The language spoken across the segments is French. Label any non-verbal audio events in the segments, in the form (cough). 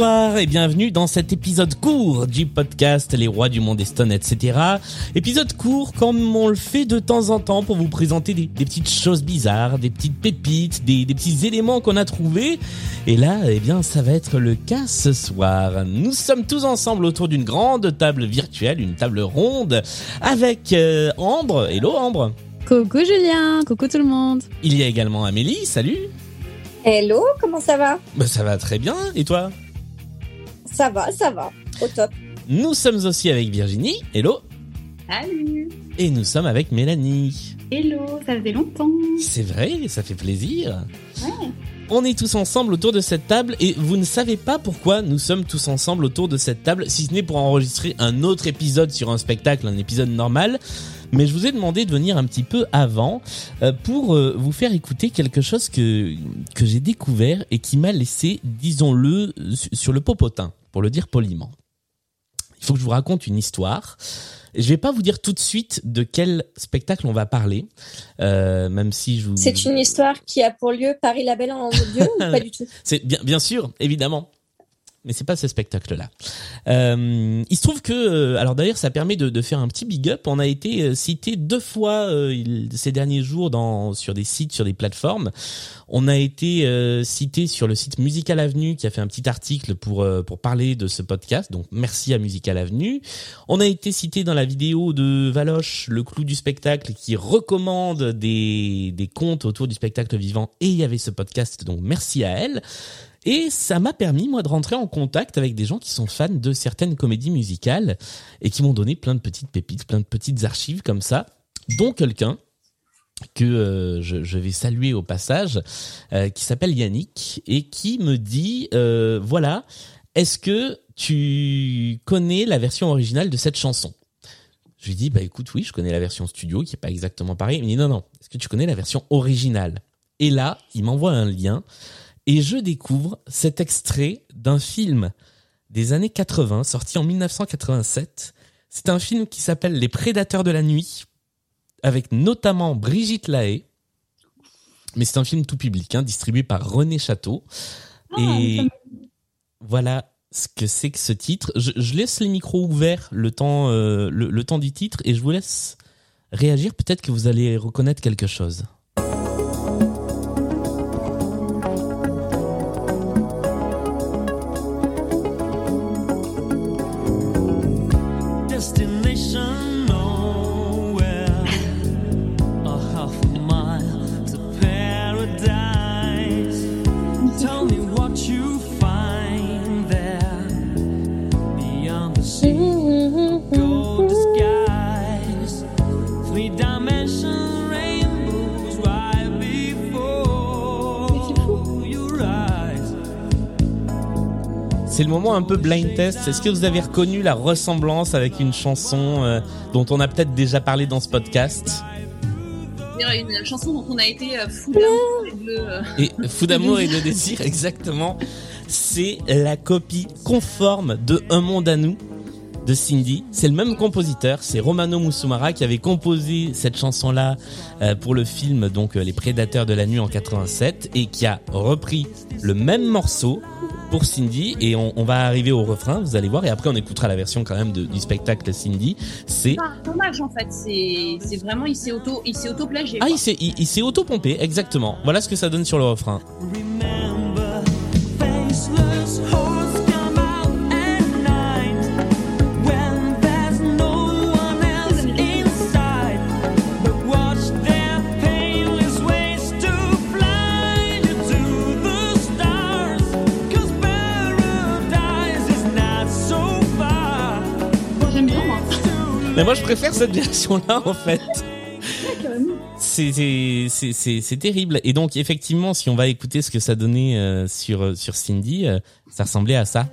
Bonsoir et bienvenue dans cet épisode court du podcast Les Rois du Monde Stone, etc. Épisode court comme on le fait de temps en temps pour vous présenter des, des petites choses bizarres, des petites pépites, des, des petits éléments qu'on a trouvés. Et là, eh bien, ça va être le cas ce soir. Nous sommes tous ensemble autour d'une grande table virtuelle, une table ronde, avec euh, Ambre. Hello Ambre. Coucou Julien, coucou tout le monde. Il y a également Amélie, salut. Hello, comment ça va? Bah, ça va très bien. Et toi? Ça va, ça va, au top. Nous sommes aussi avec Virginie. Hello. Salut Et nous sommes avec Mélanie. Hello, ça faisait longtemps. C'est vrai, ça fait plaisir. Ouais. On est tous ensemble autour de cette table et vous ne savez pas pourquoi nous sommes tous ensemble autour de cette table, si ce n'est pour enregistrer un autre épisode sur un spectacle, un épisode normal. Mais je vous ai demandé de venir un petit peu avant euh, pour euh, vous faire écouter quelque chose que que j'ai découvert et qui m'a laissé, disons-le, su- sur le popotin, pour le dire poliment. Il faut que je vous raconte une histoire. Je vais pas vous dire tout de suite de quel spectacle on va parler, euh, même si je vous. C'est une histoire qui a pour lieu Paris la Belle en Dieu ou (laughs) pas du tout? C'est bien, bien sûr, évidemment. Mais c'est pas ce spectacle-là. Euh, il se trouve que, euh, alors d'ailleurs, ça permet de, de faire un petit big up. On a été euh, cité deux fois euh, ces derniers jours dans sur des sites, sur des plateformes. On a été euh, cité sur le site Musical Avenue qui a fait un petit article pour euh, pour parler de ce podcast. Donc merci à Musical Avenue. On a été cité dans la vidéo de Valoche, le clou du spectacle, qui recommande des des contes autour du spectacle vivant. Et il y avait ce podcast. Donc merci à elle. Et ça m'a permis, moi, de rentrer en contact avec des gens qui sont fans de certaines comédies musicales et qui m'ont donné plein de petites pépites, plein de petites archives comme ça, dont quelqu'un que euh, je, vais saluer au passage, euh, qui s'appelle Yannick et qui me dit, euh, voilà, est-ce que tu connais la version originale de cette chanson? Je lui dis, bah écoute, oui, je connais la version studio qui est pas exactement pareil. Il me dit, non, non, est-ce que tu connais la version originale? Et là, il m'envoie un lien et je découvre cet extrait d'un film des années 80, sorti en 1987. C'est un film qui s'appelle Les Prédateurs de la Nuit, avec notamment Brigitte Lahaye. Mais c'est un film tout public, hein, distribué par René Château. Et voilà ce que c'est que ce titre. Je, je laisse les micros ouverts le temps, euh, le, le temps du titre et je vous laisse réagir. Peut-être que vous allez reconnaître quelque chose. C'est le moment un peu blind test. Est-ce que vous avez reconnu la ressemblance avec une chanson euh, dont on a peut-être déjà parlé dans ce podcast? Une chanson dont on a été euh, fou d'amour et de, euh, Et Fou d'amour et de désir, (laughs) exactement. C'est la copie conforme de Un monde à nous de Cindy. C'est le même compositeur, c'est Romano Musumara qui avait composé cette chanson-là euh, pour le film donc euh, Les Prédateurs de la nuit en 87 et qui a repris le même morceau pour Cindy et on, on va arriver au refrain, vous allez voir et après on écoutera la version quand même de- du spectacle Cindy. C'est pas un hommage en fait, c'est vraiment il s'est auto il s'est auto plagié. ah il s'est il, il s'est auto-pompé exactement. Voilà ce que ça donne sur le refrain. Mais moi, je préfère cette version-là, en fait. C'est terrible. Et donc, effectivement, si on va écouter ce que ça donnait euh, sur sur Cindy, euh, ça ressemblait à ça.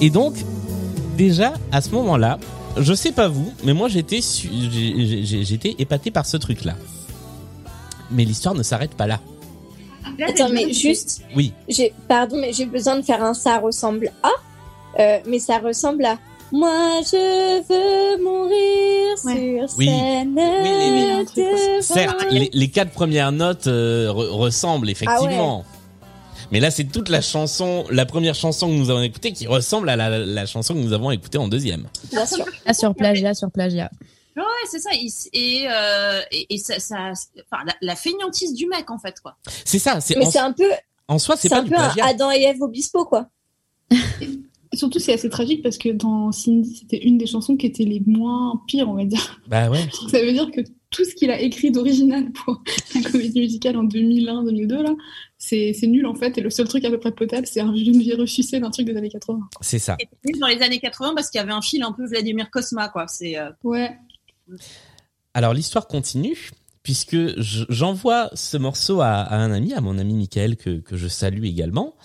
Et donc, déjà à ce moment-là, je sais pas vous, mais moi j'étais j'étais épaté par ce truc-là. Mais l'histoire ne s'arrête pas là. Là, Attends, mais juste, Oui. j'ai, pardon, mais j'ai besoin de faire un ça ressemble à, euh, mais ça ressemble à. Moi, je veux mourir Ouais. sur Oui. scène. Oui, oui, oui. devant Certes, les, les quatre premières notes euh, re- ressemblent effectivement. Mais là, c'est toute la chanson, la première chanson que nous avons écoutée qui ressemble à la, la chanson que nous avons écoutée en deuxième. Bien sûr. Ah, sur plagiat, sur plagiat. Ouais, c'est ça. Et, euh, et, et ça, ça, enfin, la, la feignantise du mec, en fait, quoi. C'est ça. C'est Mais en, c'est un peu, en soi, c'est pas un du peu un plagiat. Adam et Ève Obispo, quoi. Surtout, c'est assez tragique parce que dans Cindy, c'était une des chansons qui était les moins pires, on va dire. Bah ouais. Ça veut dire que tout ce qu'il a écrit d'original pour (laughs) la comédie musicale en 2001-2002, là, c'est nul en fait. Et le seul truc à peu près potable, c'est un une vie ressucée d'un truc des années 80. C'est ça. Et plus dans les années 80 parce qu'il y avait un fil un peu Vladimir Cosma, quoi. C'est euh, Ouais. Alors l'histoire continue puisque je- j'envoie ce morceau à, à un ami, à mon ami Michael que, que je salue également,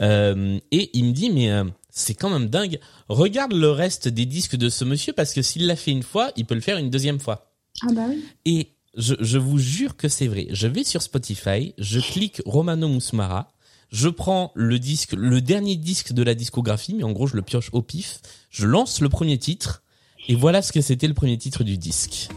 Euh, et il me dit mais euh, c'est quand même dingue. Regarde le reste des disques de ce monsieur parce que s'il l'a fait une fois, il peut le faire une deuxième fois. Ah bah oui. Et je, je vous jure que c'est vrai. Je vais sur Spotify, je clique Romano Musmara, je prends le disque, le dernier disque de la discographie, mais en gros je le pioche au pif, je lance le premier titre, et voilà ce que c'était le premier titre du disque.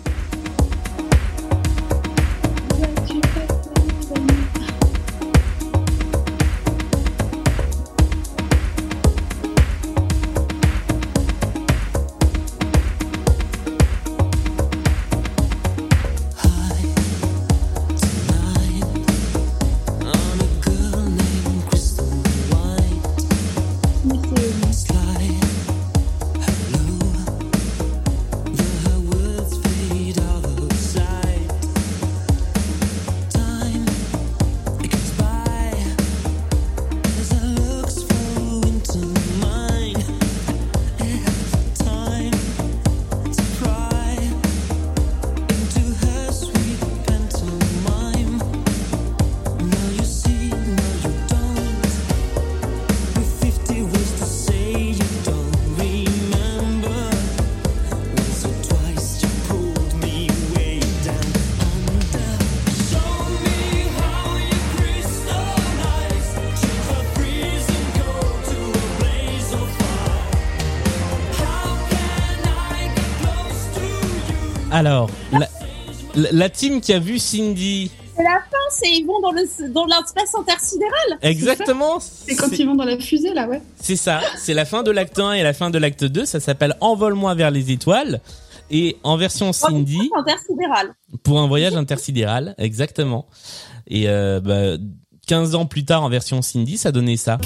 Alors, la, la, la team qui a vu Cindy, c'est la fin, c'est ils vont dans le dans l'espace intersidéral. exactement, C'est quand ils vont dans la fusée là, ouais. c'est ça, c'est la fin de l'acte 1 et la fin de l'acte 2, ça s'appelle Envole-moi vers les étoiles. Et en version Cindy, Intersidéral. pour un voyage intersidéral, exactement. Et euh, bah, 15 ans plus tard en version Cindy, ça donnait ça.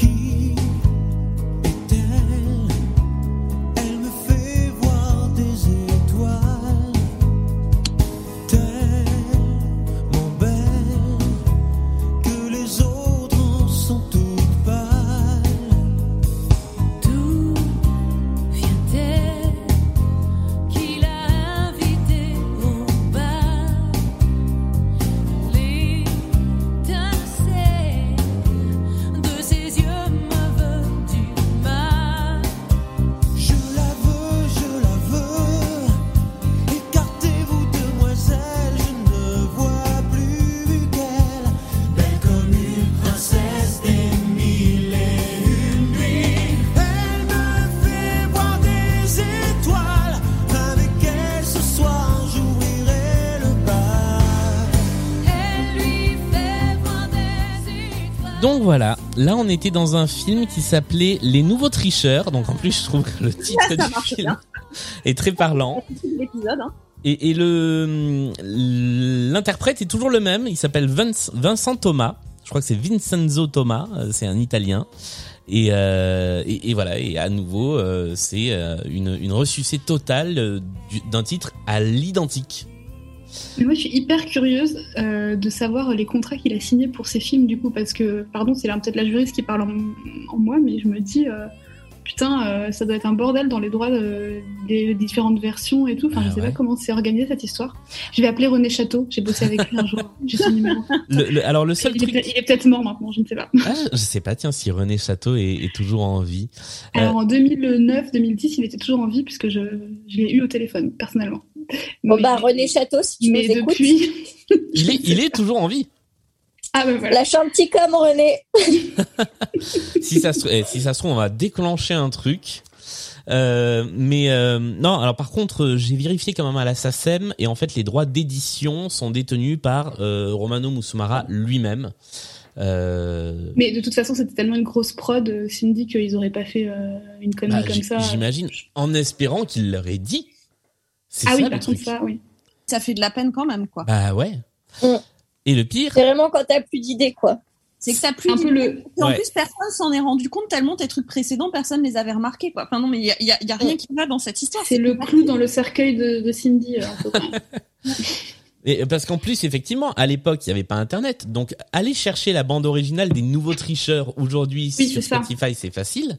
Là, on était dans un film qui s'appelait Les Nouveaux Tricheurs. Donc, en plus, je trouve que le titre du film bien. (laughs) est très parlant. l'épisode. Hein. Et, et le l'interprète est toujours le même. Il s'appelle Vince- Vincent Thomas. Je crois que c'est Vincenzo Thomas. euh, C'est un Italien. Et, euh, et, et voilà. Et à nouveau, euh, c'est une, une ressucée totale du- d'un titre à l'identique. Mais moi, je suis hyper curieuse euh, de savoir les contrats qu'il a signés pour ces films, du coup, parce que, pardon, c'est là peut-être la juriste qui parle en, en moi, mais je me dis, euh, putain, euh, ça doit être un bordel dans les droits de- des différentes versions et tout. Enfin, Ah je sais ouais. pas comment c'est organisé cette histoire. Je vais appeler René Château, j'ai bossé avec lui un jour, (laughs) j'ai son numéro. Le, le- alors le seul il, est truc, peut- il est peut-être mort maintenant, je ne sais pas. ah, je sais pas, tiens, si René Château est, est toujours en vie. Euh, Alors en 2009-2010, il était toujours en vie puisque je, je l'ai eu au téléphone, personnellement. Bon Mais- bah René Château, si tu Mais nous écoutes, depuis. (laughs) il est, il est toujours en vie. Ah ben voilà. lâche un petit com René. (laughs) si ça se, eh, si ça se trouve, on va déclencher un truc. Euh, mais euh, non, alors par contre, euh, j'ai vérifié quand même à la SACEM et en fait, les droits d'édition sont détenus par euh, Romano Musumara lui-même. Euh, Mais de toute façon, c'était tellement une grosse prod, Cindy, qu'ils auraient pas fait euh, une bah, connerie comme j- ça. J'imagine, en espérant qu'il leur ait dit. C'est Ah ça oui, le par truc. contre, ça, oui. Ça fait de la peine quand même, quoi. Bah ouais. Mm. Et le pire, C'est vraiment quand t'as plus d'idées quoi. C'est que ça plus Un peu le. Et en Ouais. plus, personne s'en est rendu compte tellement tes trucs précédents, personne les avait remarqués, quoi. Enfin, non, mais il y a, il y a- il y a rien qui va dans cette histoire. C'est le clou dans le cercueil de, de Cindy. euh. (laughs) Et parce qu'en plus, effectivement, à l'époque, il n'y avait pas Internet. Donc, aller chercher la bande originale des nouveaux tricheurs aujourd'hui Oui, sur c'est ça. Spotify, c'est facile.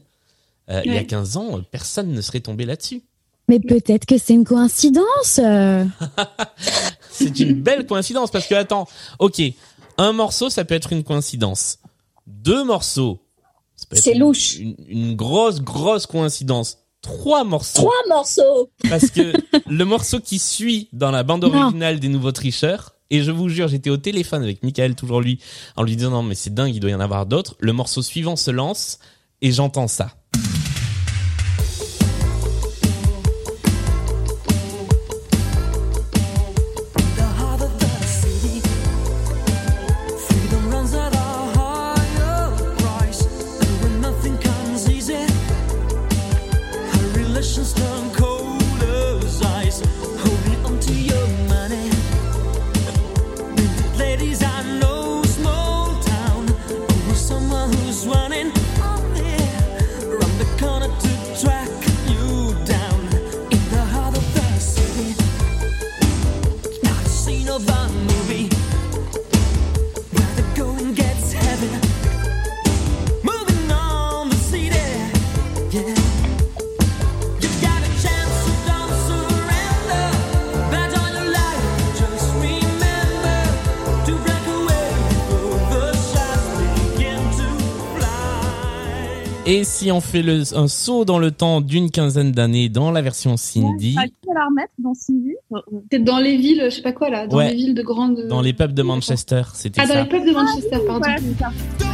Euh, Il y a Ouais. 15 ans, euh, personne ne serait tombé là-dessus. Mais peut-être que c'est une coïncidence. euh. (laughs) C'est une belle coïncidence parce que, attends, ok, un morceau, ça peut être une coïncidence. Deux morceaux, C'est louche. Une, une grosse, grosse coïncidence. Trois morceaux. Trois morceaux. Parce que le morceau qui suit dans la bande Non. originale des Nouveaux Tricheurs, et je vous jure, j'étais au téléphone avec Michael, toujours lui, en lui disant non mais c'est dingue, il doit y en avoir d'autres. Le morceau suivant se lance, et j'entends ça. Si on fait le, un saut dans le temps d'une quinzaine d'années dans la version Cindy, Ah, tu vas la remettre dans Cindy Euh, euh, Peut-être dans les villes, je sais pas quoi là, dans Ouais. les villes de grandes. dans les pubs de Manchester, c'était Ah, dans ça. les pubs de Manchester, pardon. Voilà, c'est ça.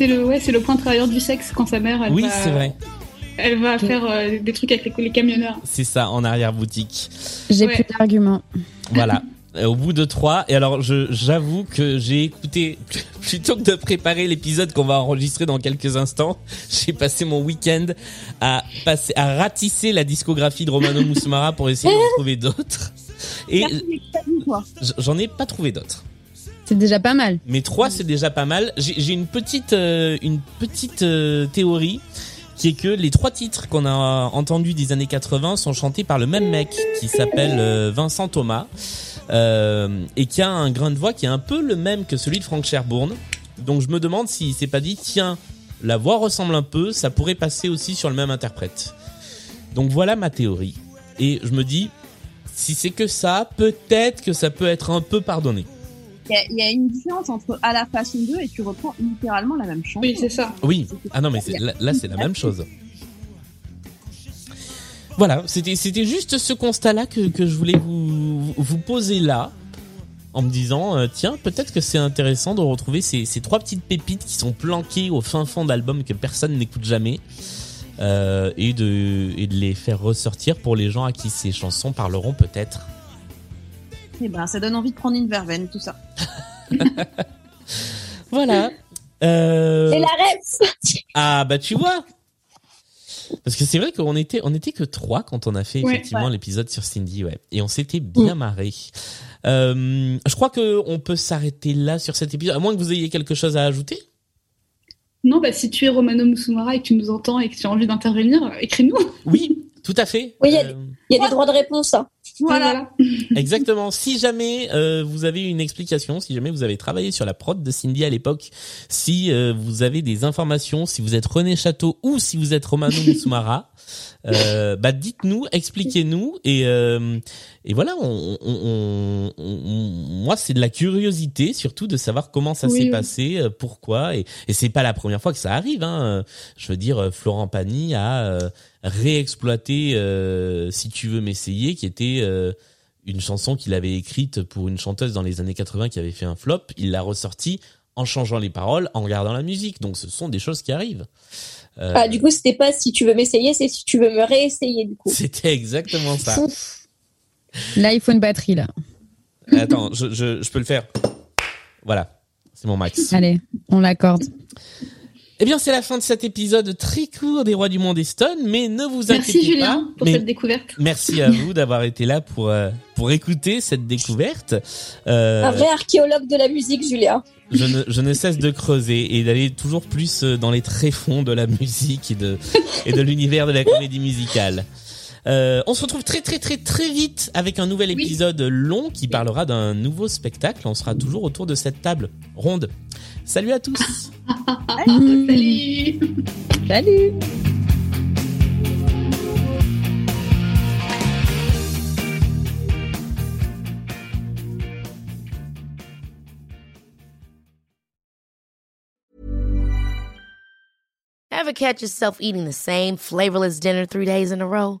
C'était le, ouais, c'est le point travailleur du sexe quand sa mère, elle oui, va, c'est vrai. elle va faire euh, des trucs avec les, les camionneurs. C'est ça, en arrière-boutique. J'ai Ouais. plus d'arguments. Voilà. Euh, Au bout de trois, et alors je j'avoue que j'ai écouté (laughs) plutôt que de préparer l'épisode qu'on va enregistrer dans quelques instants, (laughs) j'ai passé mon week-end à passer à ratisser la discographie de Romano Musumara pour essayer d'en (laughs) trouver d'autres. Et j'en ai pas trouvé d'autres. C'est déjà pas mal. Mais trois, c'est déjà pas mal. J'ai une petite, euh, une petite euh, théorie qui est que les trois titres qu'on a entendus des années 80 sont chantés par le même mec qui s'appelle euh, Vincent Thomas et qui a un grain de voix qui est un peu le même que celui de Frank Sherbourne. Donc je me demande s'il s'est pas dit tiens la voix ressemble un peu, ça pourrait passer aussi sur le même interprète. Donc voilà ma théorie et je me dis si c'est que ça, peut-être que ça peut être un peu pardonné. Il y, a- il y a une différence entre à la façon 2 et tu reprends littéralement la même chanson. Oui, c'est ça. Oui. Ah non, mais c'est- là, là, c'est la même chose. Voilà, c'était c'était juste ce constat-là que, que je voulais vous, vous poser là, en me disant, euh, tiens, peut-être que c'est intéressant de retrouver ces, ces trois petites pépites qui sont planquées au fin fond d'albums que personne n'écoute jamais, euh, et, de, et de les faire ressortir pour les gens à qui ces chansons parleront peut-être. Et ben, ça donne envie de prendre une verveine, tout ça. (laughs) Voilà. Euh, Et la ref Ah bah tu vois. Parce que c'est vrai qu'on était on était que trois quand on a fait Ouais, effectivement ouais. l'épisode sur Cindy ouais et on s'était bien marré. Euh, je crois que on peut s'arrêter là sur cet épisode à moins que vous ayez quelque chose à ajouter. Non, bah si tu es Romano Musumara et que tu nous entends et que tu as envie d'intervenir, euh, écris-nous. Oui, tout à fait. Oui, il y a- Euh, Il y a des droits de réponse. hein. Voilà. (laughs) Exactement. Si jamais euh, vous avez une explication, si jamais vous avez travaillé sur la prod de Cindy à l'époque, si euh, vous avez des informations, si vous êtes René Château ou si vous êtes Romano (laughs) Musumara, euh, bah dites-nous, expliquez-nous et euh, et voilà. On, on- on- on- moi, c'est de la curiosité surtout de savoir comment ça Oui, s'est oui. passé, euh, pourquoi et et c'est pas la première fois que ça arrive. Hein. Je veux dire, euh, Florent Pagny a euh, réexploité euh, Si tu veux m'essayer, qui était euh, une chanson qu'il avait écrite pour une chanteuse dans les années 80 qui avait fait un flop. Il l'a ressortie en changeant les paroles, en gardant la musique. Donc ce sont des choses qui arrivent. Euh, Ah, du coup, c'était pas si tu veux m'essayer, c'est si tu veux me réessayer, du coup. C'était exactement ça. Là, il faut une batterie, là. Attends, je, je, je peux le faire. Voilà, c'est mon max. Allez, on l'accorde. Eh bien, c'est la fin de cet épisode très court des Rois du Monde et Stone, mais ne vous Merci inquiétez Julien pas. pour mais cette découverte. merci à vous d'avoir été là pour euh, pour écouter cette découverte. Euh, Un vrai archéologue de la musique, Julien. je ne, je ne cesse de creuser et d'aller toujours plus euh, dans les tréfonds de la (laughs) musique et de, et de l'univers de la comédie musicale. Euh, on se retrouve très très très très vite avec un nouvel Oui. épisode long qui parlera d'un nouveau spectacle. On sera toujours autour de cette table ronde. Salut à tous. (laughs) Salut Salut Ever catch yourself eating the same flavorless dinner three days in a row?